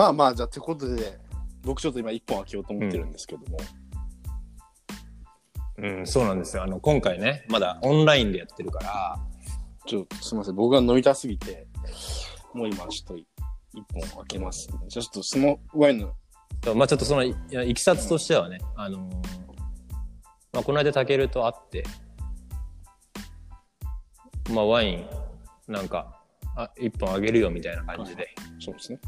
まあまあ、じゃあ、ってことで、僕ちょっと今一本開けようと思ってるんですけども。うん、そうなんですよ。あの、今回ね、まだオンラインでやってるから、ちょっとすみません、僕が飲みたすぎて、もう今ちょっと一本開けます、ね。じゃあちょっとそのワインの、そうまあちょっとそのいやいきさつとしてはね、あのーまあ、この間たけると会って、まあワインなんかあ一本あげるよみたいな感じで、そうですね。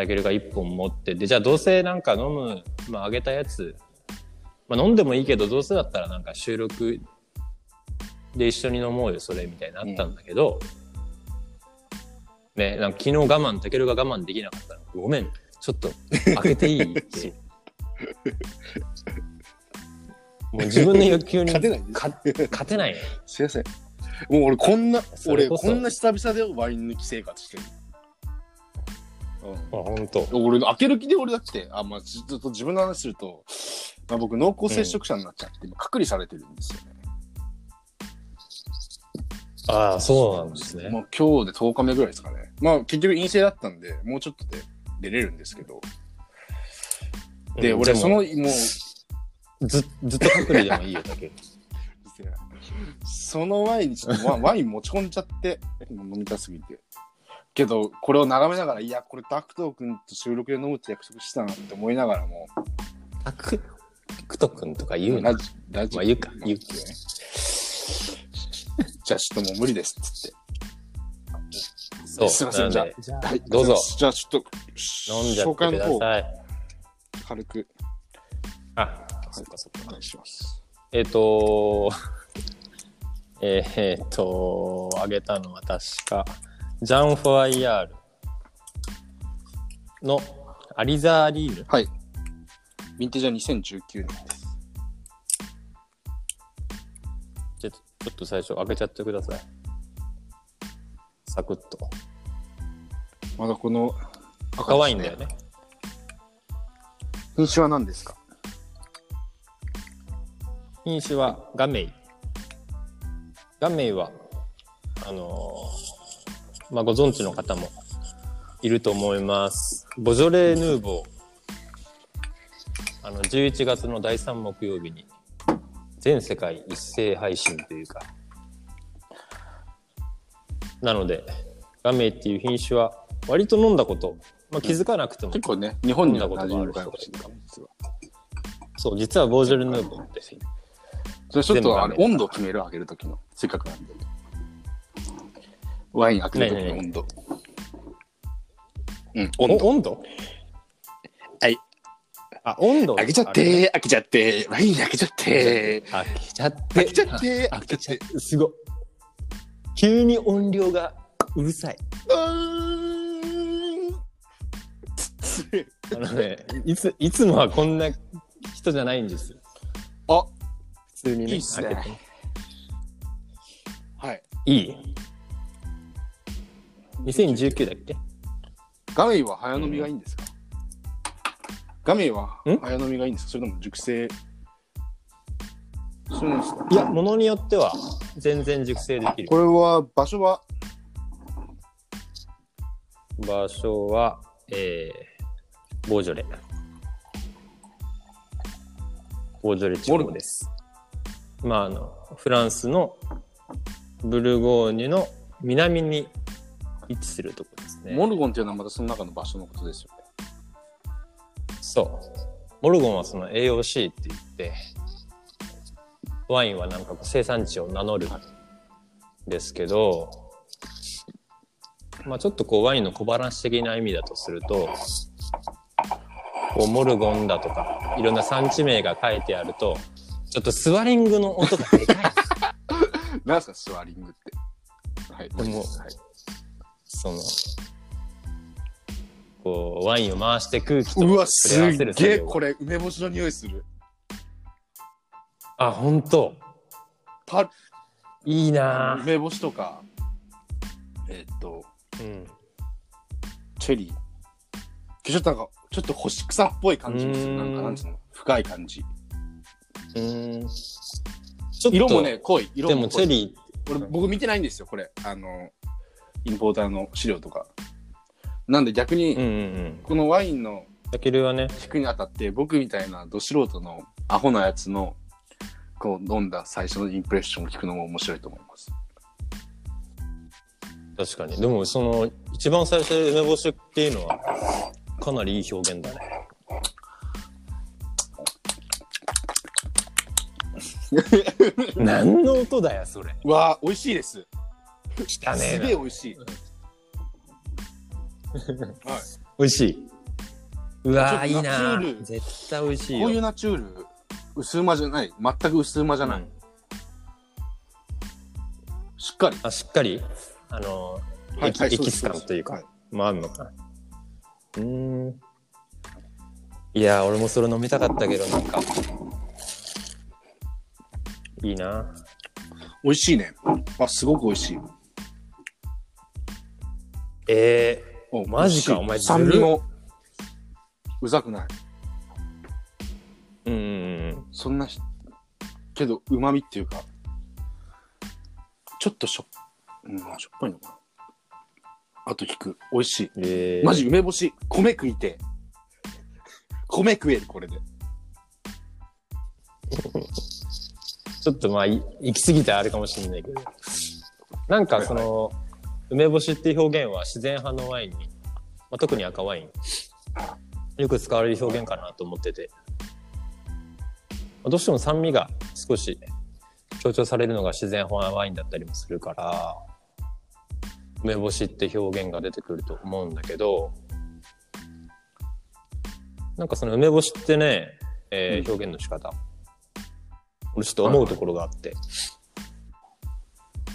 たけるが一本持って。でじゃあどうせなんか飲む、まあ、あげたやつ、まあ、飲んでもいいけどどうせだったらなんか収録で一緒に飲もうよそれみたいになったんだけど、ねなんか昨日我慢たけるが我慢できなかったの。ごめんちょっと開けていい？って。もう自分の欲求に勝てない勝てないねすいません。もう俺こんな、俺こんな久々でワイン抜き生活してる。うん。あ本当俺、開ける気で俺だって、あ、まあ、ずっと自分の話すると、まあ、僕、濃厚接触者になっちゃって、今隔離されてるんですよね。ああそうなんですねもう今日で10日目ぐらいですかね。まあ、結局陰性だったんで、もうちょっとで出れるんですけど。で、俺、うんもその、もう、ずずっと隔離でもいいよだけ そのワインにちょっとワワイン持ち込んじゃって、飲みたすぎて。けど、これを眺めながら、いや、これタクト君と収録で飲むって約束したなって思いながらも、あくくとくんとか言うな。ラジラジ。まあ言うか。言うね。じゃあちょっともう無理ですっつって。そう。すいません、じゃなんで。じゃあ、はい。どうぞ。じゃあちょっと、飲んじゃってくだ紹介の方、さい軽く。あそっかそっか。お願いします。えっ、と えーえーっとあげたのは確かジャン・フォアイヤールのアリザーリーヌはい。ヴィンテージは2019年です。じゃあちょっと最初開けちゃってください。サクッと。まだこの赤ワインだよね。品種は何ですか？品種はガメイ。ガメイはあのーまあご存知の方もいると思います。ボジョレ・ヌーボー。あの11月の第3木曜日に全世界一斉配信というかなのでガメイっていう品種は割と飲んだこと、まあ、気づかなくても、結構ね、日本には飲んだ馴ことがある染み深いかもしれない実は。そう実はボジョレ・ヌーボーって。それちょっとあれ温度決める上げるときの、せっかくなんで。ワイン開けるときの温度。うん、温度。お温度？はい。あ温度？開けちゃってー、開けちゃってー、ワイン開けちゃってー、開けちゃって開けちゃってー、開開けちゃってすごい。急に音量がうるさい。ー。うー。んあのねいついつもはこんな人じゃないんです。あ、普通にねいいっすね。開けて。はい。いい？2019だっけ？ガメイは早飲みがいいんですか、ガメイはん？早飲みがいいんですか？それとも熟成？そうなんですか？いやものによっては全然熟成できる。これは場所は？場所はえー、ボージョレ。ボージョレ地方です。まああのフランスのブルゴーニュの南に位置するところですねモルゴンっていうのはまたその中の場所のことですよね。そう。モルゴンはその AOC って言って、ワインはなんか生産地を名乗るんですけど、まあちょっとこうワインの小話的な意味だとすると、こうモルゴンだとか、いろんな産地名が書いてあると、ちょっとスワリングの音がでかい。何すか、スワリングって。はい。でもはい、その、こうワインを回して空気とうわ、すっげえこれ、梅干しの匂いする。あ、本当パいいなぁ。梅干しとか、えーっと、うん。チェリー。ちょっとなんか、ちょっと干し草っぽい感じもする。んなんか、なんつうの？深い感じ。うん。ちょっと色もね、濃い。色でも濃いもチェリ俺、僕見てないんですよ、これ。あの、インポーターの資料とか。なんで逆に、うんうんうん。このワインのたけるはね、引くにあたって、僕みたいなど素人のアホなやつの、こう、飲んだ最初のインプレッションを聞くのも面白いと思います。確かに。でも、その、一番最初で梅干しっていうのは、かなりいい表現だね。何の音だよ、それ。うわー、美味しいです。汚ねえなすげえ美味しい。はい。美味しい。うわー、いいちょっとナチュなール絶対美味しいよ。こういうナチュール、薄うまじゃない。全く薄うまじゃない。うんしっかり。あ、しっかり、あの、エキエキス感というか、はいまあ、あんのかな。うーん。いやー、俺もそれ飲みたかったけど、なんか。いいな。美味しいね。あ、すごく美味しい。えおマジかお前酸味も、うざくない。ー、うん。そんなひ、けど、旨味っていうか、ちょっとしょ、うん、しょっぱいのかな。あと引く。美味しい。えー、マジ梅干し、米食いてえ。米食える、これで。ちょっとまあ、い行き過ぎてあれかもしれないけど。なんかその、梅干しっていう表現は自然派のワインに、まあ、特に赤ワイン、よく使われる表現かなと思ってて。まあどうしても酸味が少し強調されるのが自然派ワインだったりもするから、梅干しって表現が出てくると思うんだけど、なんかその梅干しってね、えー表現の仕方、俺ちょっと思うところがあって、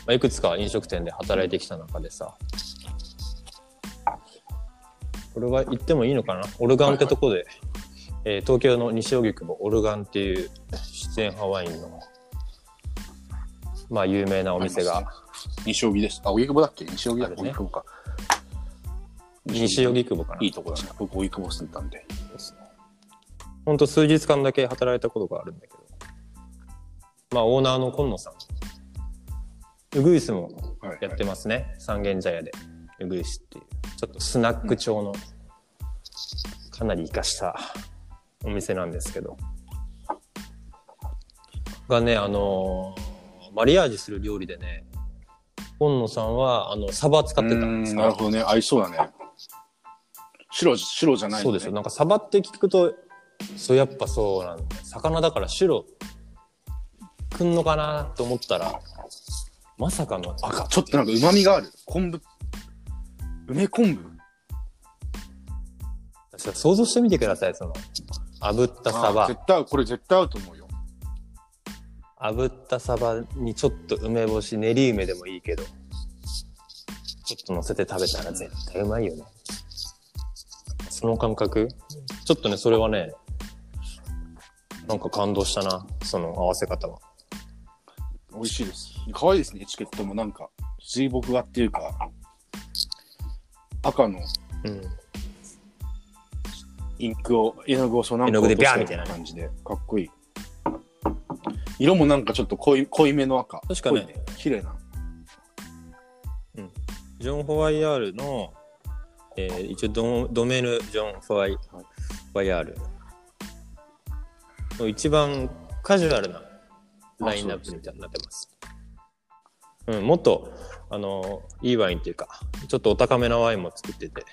まあ、いくつか飲食店で働いてきた中でさ、これは言ってもいいのかな？オルガンってとこで、えー東京の西荻窪オルガンっていう出演派ワインの、まあ有名なお店が、西荻です。あ、荻窪だっけ？西荻だっけ？荻窪か。西荻窪かな？いいとこだね。僕、荻窪住んでたんで。ほんと数日間だけ働いたことがあるんだけど、まあオーナーの今野さん、ウグイスもはいやってますね。三軒茶屋で。ウグイスっていう。ちょっとスナック調の、かなり活かしたお店なんですけど。がね、あのーマリアージュする料理でね、今野さんは、あの、サバ使ってたんですか？なるほどね。合いそうだね。白、白じゃない、ね。そうですよ。なんかサバって聞くと、そうやっぱそうなんだ。魚だから白、くんのかなと思ったら、まさかの赤。ちょっとなんか旨味がある。昆布。梅昆布？想像してみてください、その、炙ったサあバ。絶対合う、これ絶対合うと思うよ。炙ったサバにちょっと梅干し、練り梅でもいいけど、ちょっと乗せて食べたら絶対うまいよね。その感覚？ちょっとね、それはね、なんか感動したな、その合わせ方は。美味しいです。可愛いですね、エチケットもなんか、水墨画っていうか、赤のうん。インクを、絵の具をその絵の具でビャーみみたいなね感じで、かっこいい。色もなんかちょっと濃い濃いめの赤。確かね綺麗な。ジョン・ホワイヤールの、えー一応ドドメル・ジョン・ホワイホワイヤールの一番カジュアルなラインナップになってます。うん、もっと、あの、いいワインっていうか、ちょっとお高めなワインも作ってて、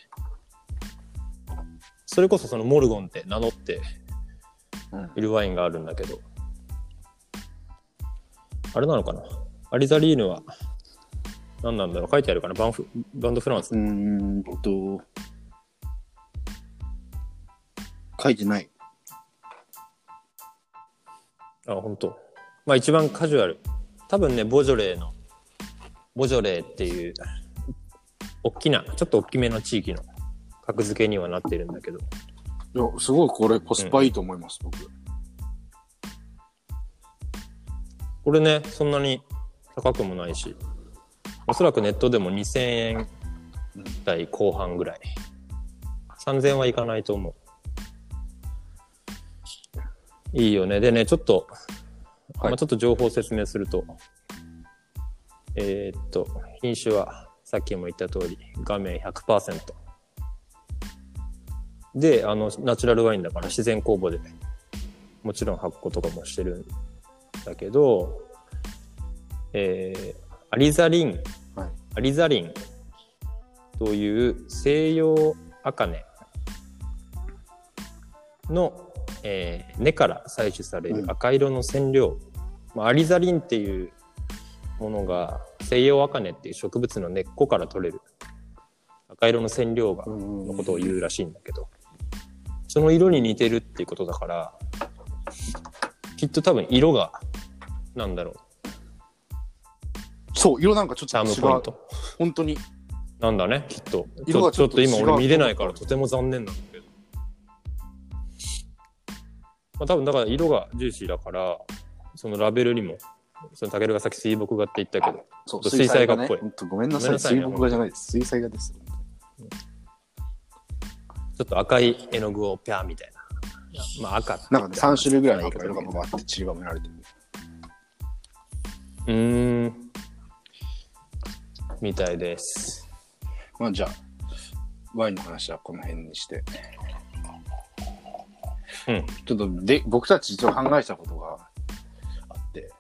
それこそそのモルゴンって名乗ってうんいるワインがあるんだけど、あれなのかな？アリザリーヌは何なんだろう？書いてあるかな？バンフバンドフランス？うーんと、書いてない。あ、本当。まあ一番カジュアル。多分ね、ボジョレーの、ボジョレーっていう、大きな、ちょっと大きめの地域の格付けにはなってるんだけど、いや、すごいこれコスパいいと思います、僕。これね、そんなに高くもないし、おそらくネットでも2000円台後半ぐらい。3000円はいかないと思う。いいよね。でね、ちょっと、はい。まあちょっと情報を説明すると、えーっと、品種はさっきも言った通り、画面100%。で、あの、ナチュラルワインだから自然酵母で、もちろん発酵とかもしてるんだけど、えー、アリザリン、はい。アリザリンという西洋茜の、えー根から採取される赤色の染料、まあ、アリザリンっていうものが西洋茜っていう植物の根っこから取れる。赤色の染料がのことを言うらしいんだけど。その色に似てるっていうことだからきっと多分色がなんだろう。そう、色なんかちょっと違う。ポイント。本当に。なんだねきっと。ちょちょっと今俺見れないからとても残念なんまあ、多分だから色がジューシーだからそのラベルにもそのタケルがさっき水墨画って言ったけどそう水彩画っぽいね。ごめんなさい。ごめんなさいね水墨画じゃないです。水彩画です。ちょっと赤い絵の具をピャーみたいなまあ赤なんかね、3種類ぐらいの色が回って散りばめられてる。うーんみたいですまあじゃあ、ワインの話はこの辺にして。うん。ちょっとで、僕たち一応考えたことがあって、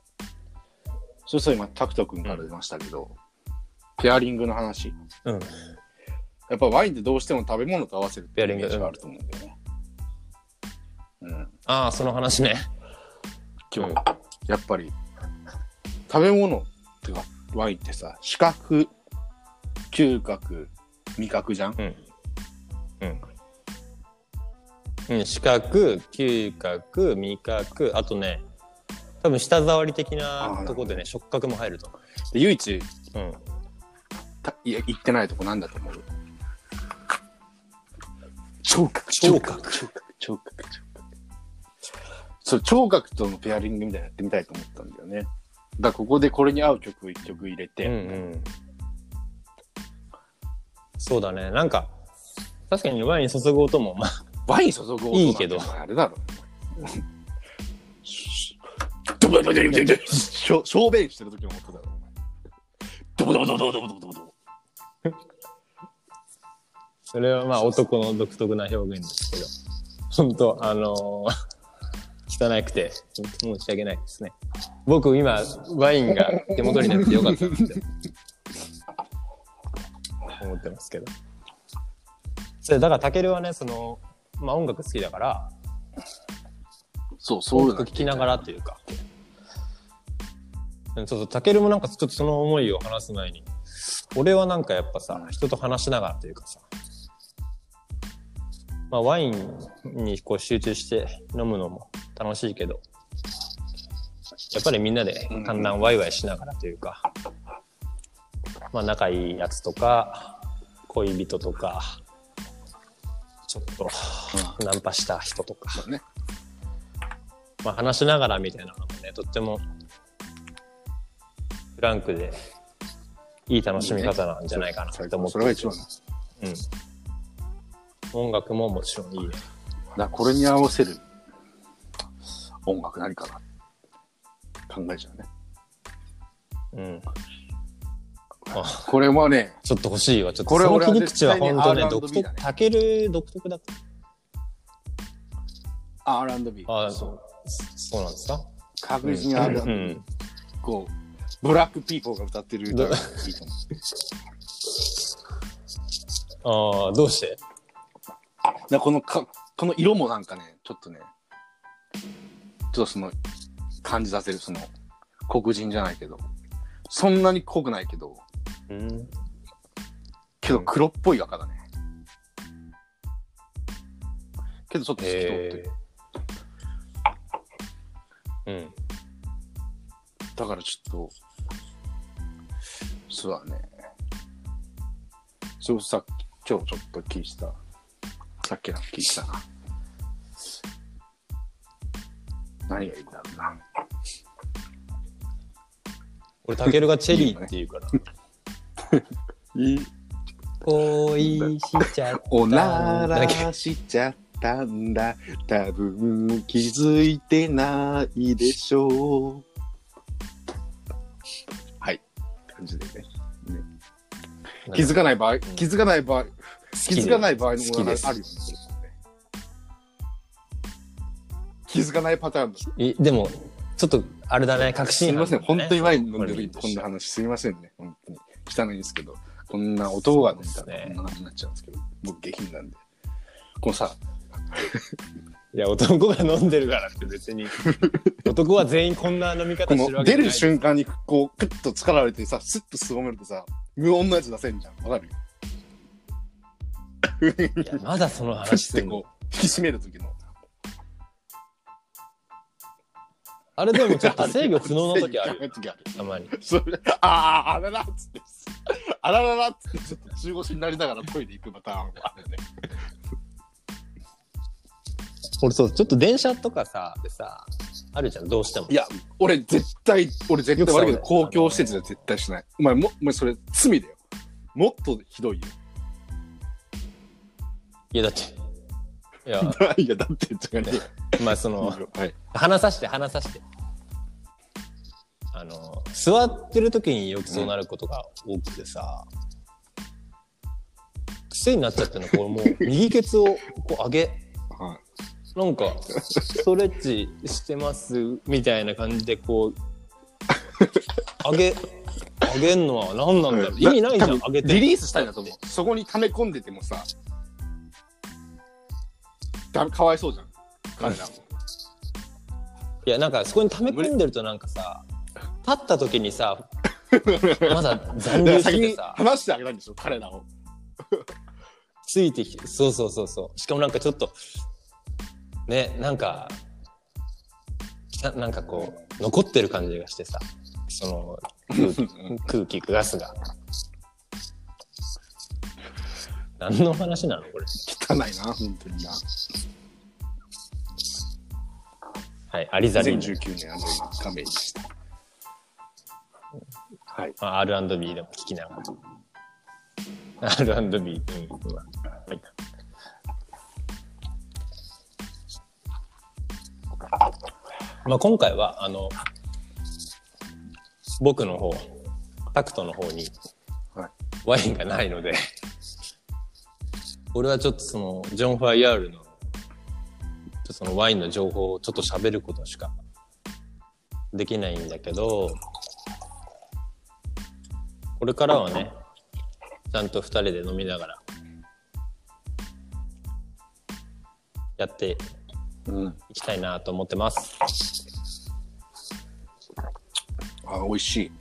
そうそう今、タクト君から出ましたけど、ペアリングの話。うん。やっぱワインってどうしても食べ物と合わせるってペアリングイメージがあると思うんだよね。うん。ああその話ね。今日、やっぱり、食べ物ってか、ワインってさ、視覚、嗅覚、味覚じゃん？うん。うん、うん、視覚嗅覚味覚あとね多分舌触り的なとこでね触覚も入ると。思で唯一う、うん、たいや行ってないとこなんだと思う？聴覚。聴覚。聴覚。聴覚。そう聴覚とのペアリングみたいなのやってみたいと思ったんだよね。だからここでこれに合う曲を一曲入れて、うんうん。そうだね。なんか確かにワイン注ぐ音もまあワイン注ぐ音いいけど。あれだろ。ドボドボドボドボドボしょ小便してる時の音だろドボドボドボドボドボドボドボそれはまあ男の独特な表現ですけど。本当あのー汚くて申し訳ないですね。僕今ワインが手元になってよかったなって。思ってますけど。それだからタケルはねそのまあ音楽好きだからそうそう音いうの楽聴きながらというか。うんそうそうタケルもなんかちょっとその思いを話す前に俺はなんかやっぱさ人と話しながらというかさまあワインにこう集中して飲むのも楽しいけどやっぱりみんなで簡単ワイワイしながらというか、まあ仲いいやつとか恋人とかちょっとナンパした人とか、ね。まあ、話しながらみたいなのもねとってもフランクでいい楽しみ方なんじゃないかなって思って。それが一番だうん、音楽ももちろんいいねからこれに合わせる。音楽何かな。考えちゃうね。うんこれはねちょっと欲しいわ。ちょっとこれその切り口は本当ね。独特た。ける独特だ R&B あそう。そうなんですか？確実にう R&B、ん。こうブラックピーポーが歌ってる歌がいいと思うああどうして？だこのかこの色もなんかねちょっとねちょっとその感じさせるその黒人じゃないけどそんなに濃くないけどうん。けど黒っぽい赤だね。けどちょっと透き通ってる、えー、うん。だからちょっとそうだね。そうさっき今日ちょっと聞いた。さっきの聞いたな。何がいいんだろうな。俺たけるがチェリーって言うから いい。恋しちゃったおならしちゃったんだ。多分気づいてないでしょう。はい。感じでね。ね気づかない場合気づかない場合気づかない場合のものがあるよね好きですづかないパターンだ。いでも、ちょっと、あれだね、確信すみません、本当にワイン飲んでるこんな話すみませんね。本当に。汚いですけど。こんな男が飲んだらこんな話になっちゃうんですけど、僕下品なんで。このさ、いや、男が飲んでるからって別に、男は全員こんな飲み方こしてるわけじゃないの出る瞬間にこう、クッと力られてさ、スッとすぼめるとさ、無音のやつ出せんじゃん。わかる？いやまだそのク話するのッてこう、引き締める時の。あれでもちょっと制御不能な時あるある。たまに。それ、ああ、あららっつって、あらららって、ちょっと中腰になりながらトイレ行くパターンはあるね。俺そう、ちょっと電車とかさ、でさ、あるじゃん、どうしてもい。や、俺絶対、俺絶対悪いけど、公共施設では絶対しない。お前も、お前それ罪だよ。もっとひどいよ。いや、だって、いや、いや、だって、違うね。まあその、はい。話さして、話さして。あの、座ってる時によくそうなることが多くてさ、癖になっちゃってるの、こう、もう、右ケツをこう上げ、はい。なんか、ストレッチしてますみたいな感じで、こう、上げ、上げんのは何なんだろう？意味ないじゃん、上げて。リリースしたいんだと思う。そこに溜め込んでてもさ、だかわいそうじゃん。彼らも。いや、なんか、そこに溜め込んでるとなんかさ、立った時にさ、まだ残留しててさ、話してあげたいんですよ、彼らを。ついてきて、そうそうそうそう。しかもなんかちょっと、ね、なんか、ななんかこう、残ってる感じがしてさ、その 空気、ガスが。何の話なのこれ。汚いな、本当にな。はい、アリザリーヌ。2019年あの画面でした。はい。まあ、R&B でも聞きながら。R&B、うん、まあ、はい。まあ、今回は、あの、僕の方、タクトの方にはい、ワインがないので、俺はちょっとその、ジョン・ファイヤールの、そのワインの情報をちょっと喋ることしかできないんだけど、これからはね、ちゃんと二人で飲みながら、やってうん。いきたいなと思ってます。あ、美味しい。